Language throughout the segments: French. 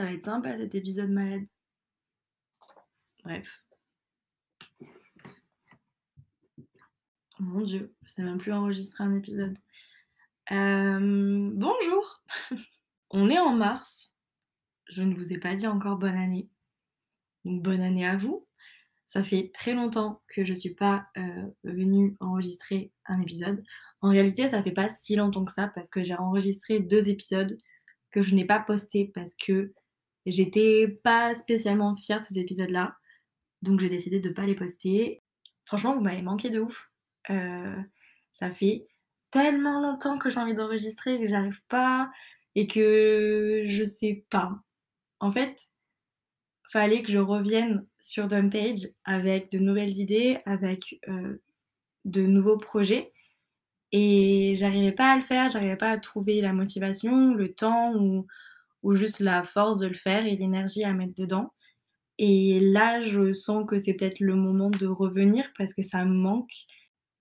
Ça va être sympa cet épisode malade. Bref. Mon Dieu, je sais même plus enregistrer un épisode. Euh, bonjour On est en mars. Je ne vous ai pas dit encore bonne année. Donc bonne année à vous. Ça fait très longtemps que je ne suis pas euh, venue enregistrer un épisode. En réalité, ça fait pas si longtemps que ça parce que j'ai enregistré deux épisodes que je n'ai pas postés parce que j'étais pas spécialement fière de ces épisodes-là. Donc j'ai décidé de pas les poster. Franchement, vous m'avez manqué de ouf. Euh, ça fait tellement longtemps que j'ai envie d'enregistrer que j'arrive pas et que je sais pas. En fait, fallait que je revienne sur Dumpage avec de nouvelles idées, avec euh, de nouveaux projets. Et j'arrivais pas à le faire, j'arrivais pas à trouver la motivation, le temps ou, ou juste la force de le faire et l'énergie à mettre dedans. Et là, je sens que c'est peut-être le moment de revenir parce que ça me manque.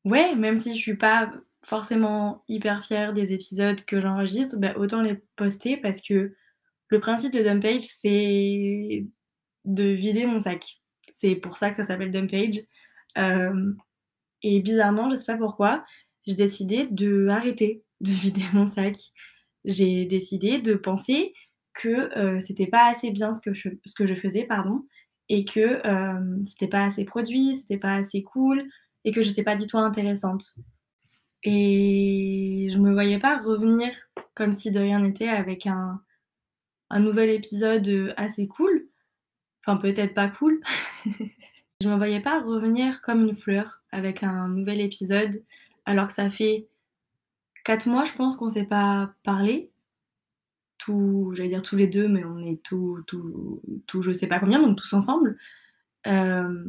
Ouais, même si je suis pas forcément hyper fière des épisodes que j'enregistre, bah, autant les poster parce que le principe de Dumpage, c'est de vider mon sac. C'est pour ça que ça s'appelle Dumpage. Euh, et bizarrement, je sais pas pourquoi, j'ai décidé de arrêter de vider mon sac. J'ai décidé de penser que euh, c'était pas assez bien ce que je, faisais, pardon, et que euh, c'était pas assez produit, c'était pas assez cool, et que j'étais pas du tout intéressante. Et je me voyais pas revenir comme si de rien n'était avec un, un nouvel épisode assez cool, Enfin, peut-être pas cool. je me voyais pas revenir comme une fleur avec un nouvel épisode, alors que ça fait 4 mois, je pense, qu'on s'est pas parlé. Tout, j'allais dire tous les deux, mais on est tout, tout, tout, je sais pas combien, donc tous ensemble. Euh,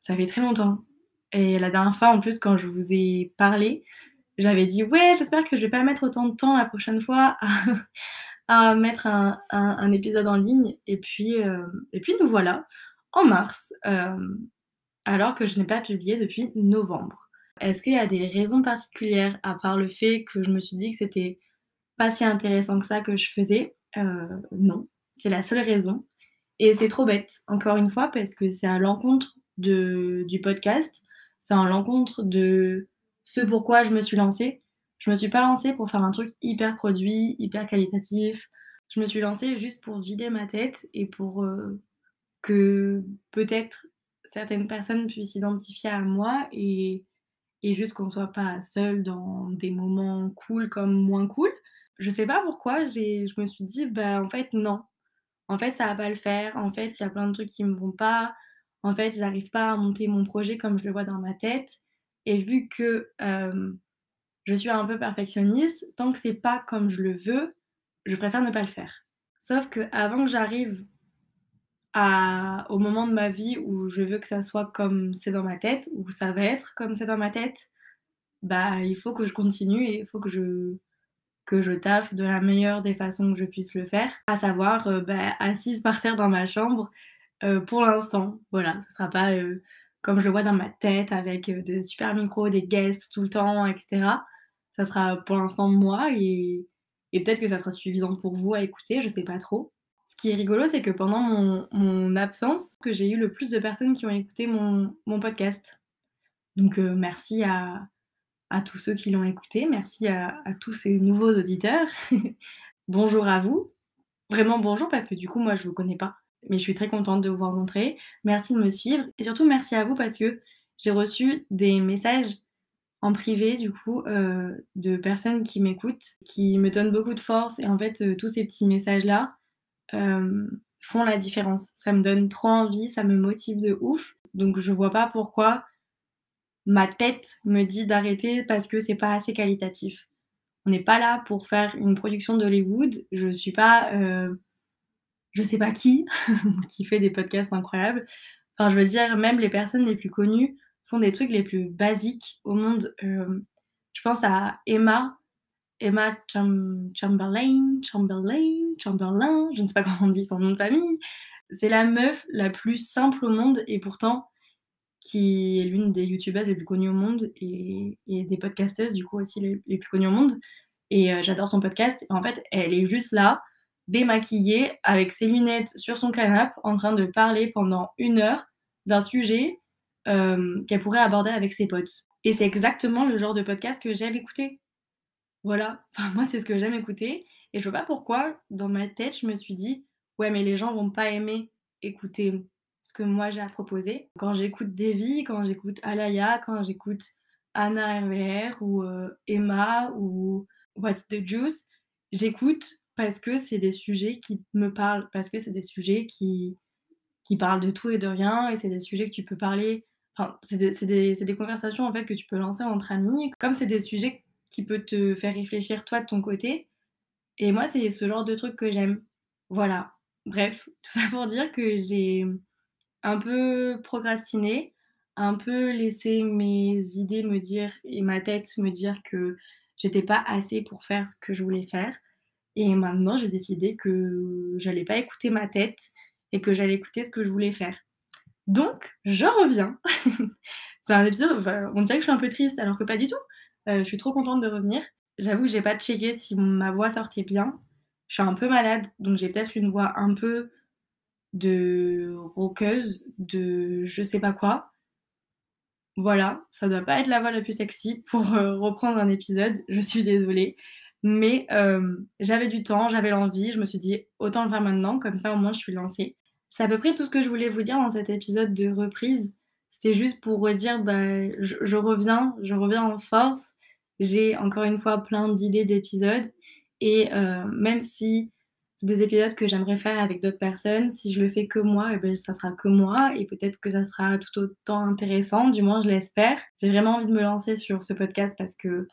ça fait très longtemps. Et la dernière fois, en plus, quand je vous ai parlé, j'avais dit ouais, j'espère que je vais pas mettre autant de temps la prochaine fois à mettre un, épisode en ligne. Et puis, euh, et puis nous voilà en mars, euh, alors que je n'ai pas publié depuis novembre. Est-ce qu'il y a des raisons particulières à part le fait que je me suis dit que c'était pas si intéressant que ça que je faisais euh, Non, c'est la seule raison. Et c'est trop bête, encore une fois, parce que c'est à l'encontre du podcast, c'est à l'encontre de ce pourquoi je me suis lancée. Je me suis pas lancée pour faire un truc hyper produit, hyper qualitatif. Je me suis lancée juste pour vider ma tête et pour euh, que peut-être certaines personnes puissent s'identifier à moi et, et juste qu'on soit pas seul dans des moments cool comme moins cool. Je sais pas pourquoi, je me suis dit, bah en fait, non. En fait, ça va pas le faire. En fait, il y a plein de trucs qui me vont pas. En fait, j'arrive pas à monter mon projet comme je le vois dans ma tête. Et vu que euh, je suis un peu perfectionniste. Tant que c'est pas comme je le veux, je préfère ne pas le faire. Sauf que avant que j'arrive au moment de ma vie où je veux que ça soit comme c'est dans ma tête, où ça va être comme c'est dans ma tête, bah il faut que je continue et il faut que je que je taffe de la meilleure des façons que je puisse le faire, à savoir euh, bah, assise par terre dans ma chambre euh, pour l'instant. Voilà, ça sera pas euh, comme je le vois dans ma tête avec de super micros, des guests tout le temps, etc ça sera pour l'instant moi et, peut-être que ça sera suffisant pour vous à écouter, je sais pas trop. Ce qui est rigolo, c'est que pendant mon, absence, que j'ai eu le plus de personnes qui ont écouté mon, podcast. Donc merci à, tous ceux qui l'ont écouté, merci à, tous ces nouveaux auditeurs. bonjour à vous. Vraiment bonjour parce que du coup moi je vous connais pas, mais je suis très contente de vous rencontrer. Merci de me suivre et surtout merci à vous parce que j'ai reçu des messages en privé du coup euh, de personnes qui m'écoutent, qui me donnent beaucoup de force et en fait euh, tous ces petits messages là euh, font la différence. Ça me donne trop envie, ça me motive de ouf. Donc je vois pas pourquoi ma tête me dit d'arrêter parce que c'est pas assez qualitatif. On n'est pas là pour faire une production d'Hollywood. Je suis pas, je sais pas qui, qui fait des podcasts incroyables. Enfin, je veux dire, même les personnes les plus connues font des trucs les plus basiques au monde. Euh, je pense à Emma, Emma Chamberlain, Chamberlain, Chamberlain, je ne sais pas comment on dit son nom de famille. C'est la meuf la plus simple au monde et pourtant qui est l'une des youtubeuses les plus connues au monde et, des podcasteuses du coup aussi les, plus connues au monde. Et euh, j'adore son podcast. en fait, elle est juste là démaquillée, avec ses lunettes sur son canapé, en train de parler pendant une heure d'un sujet qu'elle pourrait aborder avec ses potes. Et c'est exactement le genre de podcast que j'aime écouter. Voilà, moi c'est ce que j'aime écouter. Et je vois pas pourquoi, dans ma tête, je me suis dit, ouais mais les gens vont pas aimer écouter ce que moi j'ai à proposer. Quand j'écoute Davy, quand j'écoute Alaya, quand j'écoute Anna RVR ou euh, Emma ou What's the Juice, j'écoute parce que c'est des sujets qui me parlent, parce que c'est des sujets qui, qui parlent de tout et de rien, et c'est des sujets que tu peux parler. Enfin, c'est des, des, conversations en fait que tu peux lancer entre amis. Comme c'est des sujets qui peuvent te faire réfléchir toi de ton côté. Et moi, c'est ce genre de truc que j'aime. Voilà. Bref, tout ça pour dire que j'ai un peu procrastiné, un peu laissé mes idées me dire et ma tête me dire que j'étais pas assez pour faire ce que je voulais faire. Et maintenant, j'ai décidé que j'allais pas écouter ma tête et que j'allais écouter ce que je voulais faire. Donc, je reviens. c'est un épisode, on dirait que je suis un peu triste, alors que pas du tout. Euh, je suis trop contente de revenir. J'avoue que j'ai pas checké si ma voix sortait bien. Je suis un peu malade, donc j'ai peut-être une voix un peu de roqueuse, de je sais pas quoi. Voilà, ça doit pas être la voix la plus sexy pour euh, reprendre un épisode, je suis désolée. Mais euh, j'avais du temps, j'avais l'envie, je me suis dit autant le faire maintenant, comme ça au moins je suis lancée. C'est à peu près tout ce que je voulais vous dire dans cet épisode de reprise. C'était juste pour redire, bah, je, reviens, je reviens en force. J'ai encore une fois plein d'idées d'épisodes. Et euh, même si c'est des épisodes que j'aimerais faire avec d'autres personnes. Si je le fais que moi, eh ben, ça sera que moi et peut-être que ça sera tout autant intéressant, du moins je l'espère. J'ai vraiment envie de me lancer sur ce podcast parce que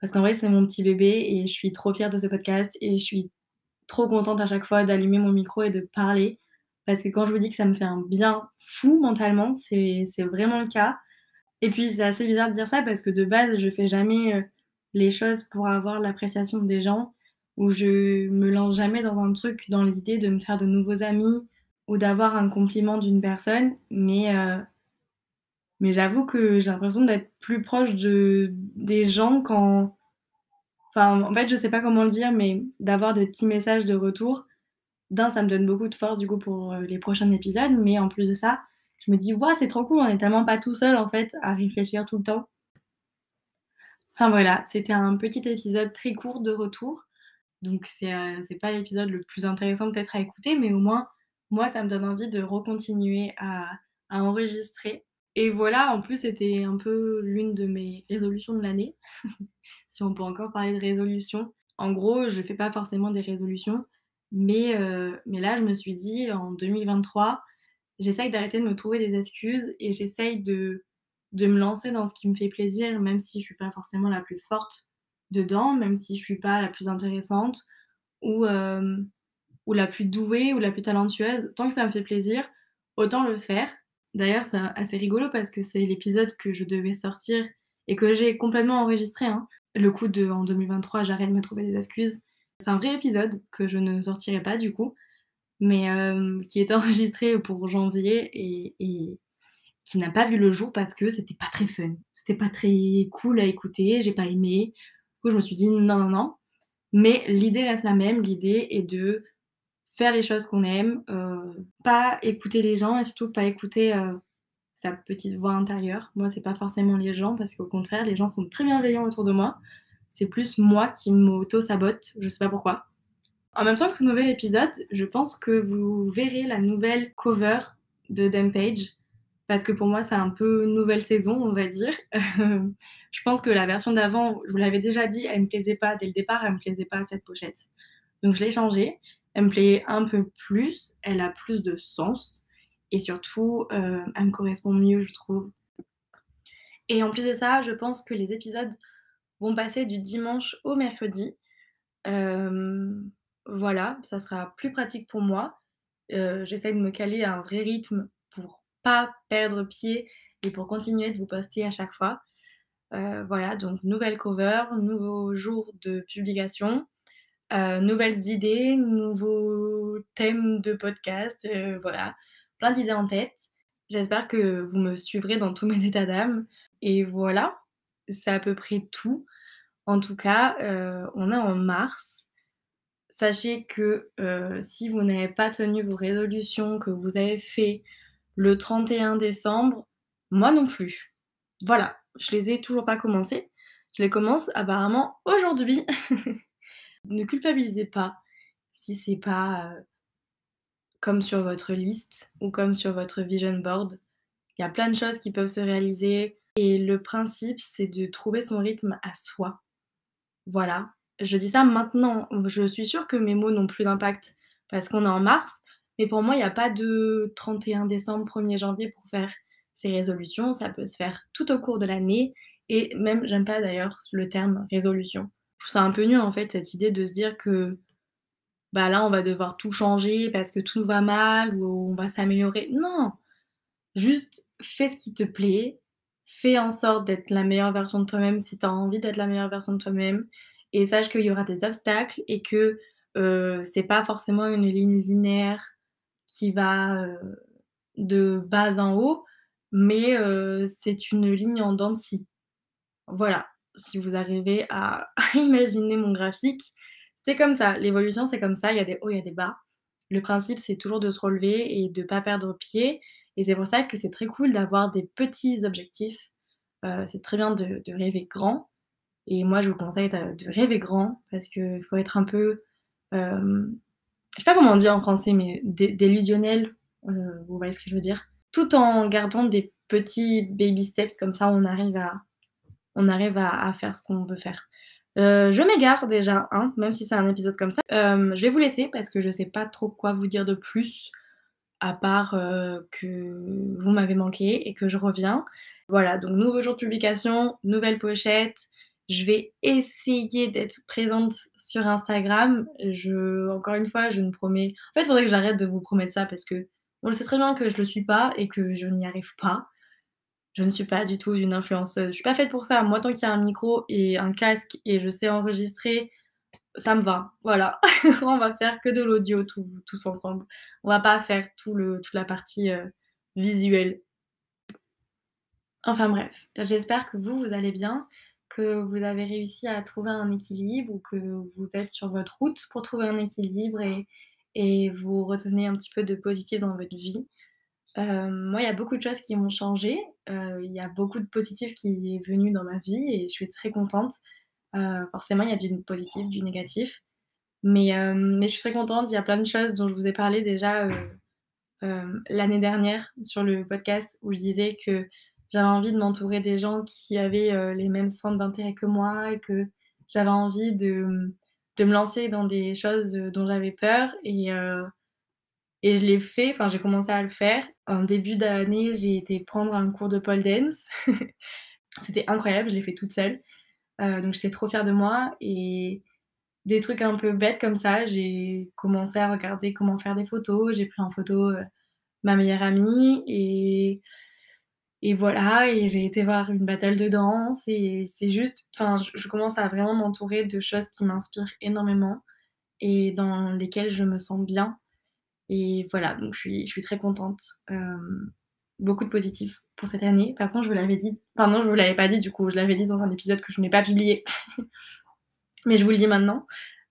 parce qu'en vrai c'est mon petit bébé et je suis trop fière de ce podcast et je suis trop contente à chaque fois d'allumer mon micro et de parler parce que quand je vous dis que ça me fait un bien fou mentalement, c'est vraiment le cas. Et puis c'est assez bizarre de dire ça parce que de base je fais jamais euh, les choses pour avoir l'appréciation des gens où je me lance jamais dans un truc dans l'idée de me faire de nouveaux amis ou d'avoir un compliment d'une personne, mais, euh, mais j'avoue que j'ai l'impression d'être plus proche de, des gens quand... Enfin, en fait, je sais pas comment le dire, mais d'avoir des petits messages de retour, d'un, ça me donne beaucoup de force du coup pour euh, les prochains épisodes, mais en plus de ça, je me dis, waouh, c'est trop cool, on est tellement pas tout seul en fait à réfléchir tout le temps. Enfin voilà, c'était un petit épisode très court de retour. Donc c'est euh, pas l'épisode le plus intéressant peut-être à écouter, mais au moins, moi, ça me donne envie de recontinuer à, à enregistrer. Et voilà, en plus, c'était un peu l'une de mes résolutions de l'année, si on peut encore parler de résolution. En gros, je fais pas forcément des résolutions, mais, euh, mais là, je me suis dit, en 2023, j'essaye d'arrêter de me trouver des excuses et j'essaye de, de me lancer dans ce qui me fait plaisir, même si je suis pas forcément la plus forte dedans, même si je suis pas la plus intéressante ou, euh, ou la plus douée ou la plus talentueuse. Tant que ça me fait plaisir, autant le faire. D'ailleurs, c'est assez rigolo parce que c'est l'épisode que je devais sortir et que j'ai complètement enregistré. Hein. Le coup de en 2023, j'arrête de me trouver des excuses. C'est un vrai épisode que je ne sortirai pas du coup, mais euh, qui est enregistré pour janvier et, et qui n'a pas vu le jour parce que c'était pas très fun. C'était pas très cool à écouter, j'ai pas aimé. Coup, je me suis dit non, non, non. Mais l'idée reste la même. L'idée est de faire les choses qu'on aime, euh, pas écouter les gens et surtout pas écouter euh, sa petite voix intérieure. Moi, c'est pas forcément les gens parce qu'au contraire, les gens sont très bienveillants autour de moi. C'est plus moi qui m'auto-sabote, je sais pas pourquoi. En même temps que ce nouvel épisode, je pense que vous verrez la nouvelle cover de Page parce que pour moi, c'est un peu nouvelle saison, on va dire. je pense que la version d'avant, je vous l'avais déjà dit, elle me plaisait pas dès le départ, elle me plaisait pas cette pochette. Donc je l'ai changée. Elle me plaît un peu plus, elle a plus de sens et surtout, euh, elle me correspond mieux, je trouve. Et en plus de ça, je pense que les épisodes vont passer du dimanche au mercredi. Euh, voilà, ça sera plus pratique pour moi. Euh, j'essaie de me caler un vrai rythme perdre pied et pour continuer de vous poster à chaque fois. Euh, voilà, donc nouvelle cover, nouveau jour de publication, euh, nouvelles idées, nouveaux thèmes de podcast, euh, voilà, plein d'idées en tête. J'espère que vous me suivrez dans tous mes états d'âme. Et voilà, c'est à peu près tout. En tout cas, on est en mars. sachez que, si vous n'avez pas tenu vos résolutions que vous avez fait le 31 décembre, moi non plus. Voilà, je les ai toujours pas commencées. Je les commence apparemment aujourd'hui. Ne culpabilisez pas si c'est pas, heu comme sur votre liste ou comme sur votre vision board. Il y a plein de choses qui peuvent se réaliser et le principe, c'est de trouver son rythme à soi. Voilà. Je dis ça maintenant, je suis sûre que mes mots n'ont plus d'impact parce qu'on est en mars, mais pour moi, il y a pas de 31 décembre, 1er janvier pour faire ses résolutions. Ça peut se faire tout au cours de l'année et même j'aime pas d'ailleurs le terme résolution. Je trouve ça un peu nul en fait cette idée de se dire que, bah, là, on va devoir tout changer parce que tout va mal ou on va s'améliorer. Non! Juste fais ce qui te plaît, fais en sorte d'être la meilleure version de toi-même si tu as envie d'être la meilleure version de toi-même et sache qu'il y aura des obstacles et que, heu, c'est pas forcément une ligne linéaire qui va, de bas en haut, mais c'est une ligne en dents de scie. Voilà, si vous arrivez à imaginer mon graphique, c'est comme ça, l'évolution c'est comme ça, il y a des hauts, il y a des bas. Le principe, c'est toujours de se relever et de pas perdre pied et c'est pour ça que c'est très cool d'avoir des petits objectifs. C'est très bien de rêver grand et moi je vous conseille de rêver grand parce qu'il faut être un peu, je sais pas comment on dit en français, mais dé délusionnel, heu, vous voyez ce que je veux dire? Tout en gardant des petits baby steps comme ça on arrive à on arrive à faire ce qu'on veut faire. Heu, je m'égare déjà, même si c'est un épisode comme ça. Hem, je vais vous laisser parce que je sais pas trop quoi vous dire de plus, à part, que vous m'avez manqué et que je reviens. Voilà, donc nouveau jour de publication, nouvelle pochette. Je vais essayer d'être présente sur Instagram. Je encore une fois, je ne promets en fait, il faudrait que j'arrête de vous promettre ça parce qu'on le sait très bien que je le suis pas et que je n'y arrive pas. Je ne suis pas du tout une influenceuse, je suis pas faite pour ça. Moi, tant qu'il y a un micro et un casque et je sais enregistrer, ça me va. Voilà, on va faire que de l'audio tous tous ensemble. On va pas faire tout le toute la partie, heu, visuelle. Enfin bref, j'espère que vous, vous allez bien, que vous avez réussi à trouver un équilibre ou que vous êtes sur votre route pour trouver un équilibre et et vous retenez un petit peu de positif dans votre vie. Heu, moi, il y a beaucoup de choses qui ont changé, heu, il y a beaucoup de positif qui est venu dans ma vie et je suis très contente. Heu, forcément, il y a du positif, du négatif, mais mais je suis très contente. Il y a plein de choses dont je vous ai parlé déjà, l'année dernière sur le podcast où je disais que j'avais envie de m'entourer des gens qui avaient, heu, les mêmes centres d'intérêt que moi et que j'avais envie de, de me lancer dans des choses, heu, dont j'avais peur et heu et je l'ai fait, enfin j'ai commencé à le faire. En début d'année, j'ai été prendre un cours de pole dance. C'était incroyable, je l'ai fait toute seule, donc j'étais trop fière de moi et des trucs un peu bêtes comme ça, j'ai commencé à regarder comment faire des photos. J'ai pris en photo, ma meilleure amie et et voilà et j'ai été voir une battle de danse et c'est juste enfin, je commence à vraiment m'entourer de choses qui m'inspirent énormément et dans lesquelles je me sens bien et voilà, donc je suis je suis très contente. Hem, beaucoup de positif pour cette année. Toute façon, je vous l'avais dit enfin non, je vous l'avais pas dit du coup, je l'avais dit dans un épisode que je n'ai pas publié. Mais je vous le dis maintenant,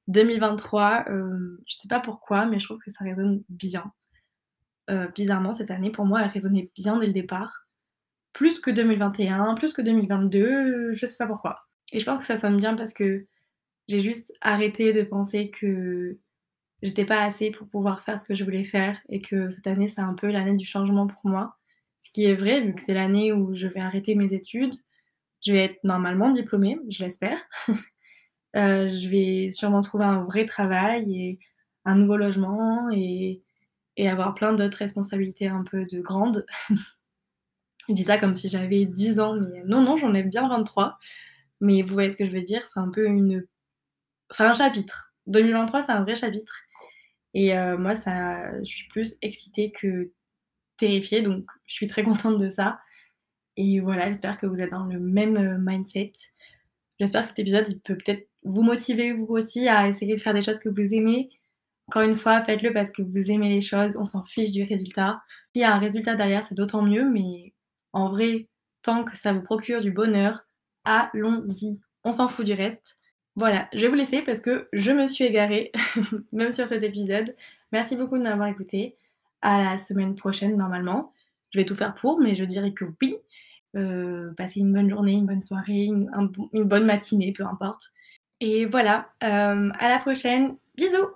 2023, hem, je sais pas pourquoi, mais je trouve que ça résonne bien. Heu, bizarrement cette année pour moi, elle résonnait bien dès le départ. Plus que 2021, plus que 2022, je sais pas pourquoi et je pense que ça sonne bien parce que j'ai juste arrêté de penser que j'étais pas assez pour pouvoir faire ce que je voulais faire et que cette année, c'est un peu l'année du changement pour moi. Ce qui est vrai vu que c'est l'année où je vais arrêter mes études. Je vais être normalement diplômée, je l'espère. Heu, je vais sûrement trouver un vrai travail et un nouveau logement et avoir plein d'autres responsabilités un peu de grande. Je dis ça comme si j'avais 10 ans, mais non, non, j'en ai bien 23, mais vous voyez ce que je veux dire? C'est un peu une c'est un chapitre. 2023, c'est un vrai chapitre et heu, moi ça je suis plus excitée que terrifiée, donc je suis très contente de ça et voilà, j'espère que vous êtes dans le même, heu, mindset. J'espère que cet épisode, il peut peut-être vous motiver vous aussi à essayer de faire des choses que vous aimez. Encore une fois, faites-le parce que vous aimez les choses, on s'en fiche du résultat. S'il y a un résultat derrière, c'est d'autant mieux, mais en vrai, tant que ça vous procure du bonheur, allons-y. On s'en fout du reste. Voilà, je vais vous laisser parce que je me suis égarée, même sur cet épisode. Merci beaucoup de m'avoir écoutée. À la semaine prochaine normalement. Je vais tout faire pour, mais je dirais que oui. Heu, passez une bonne journée, une bonne soirée, une un bon une bonne matinée, peu importe et voilà, hem, à la prochaine. Bisous!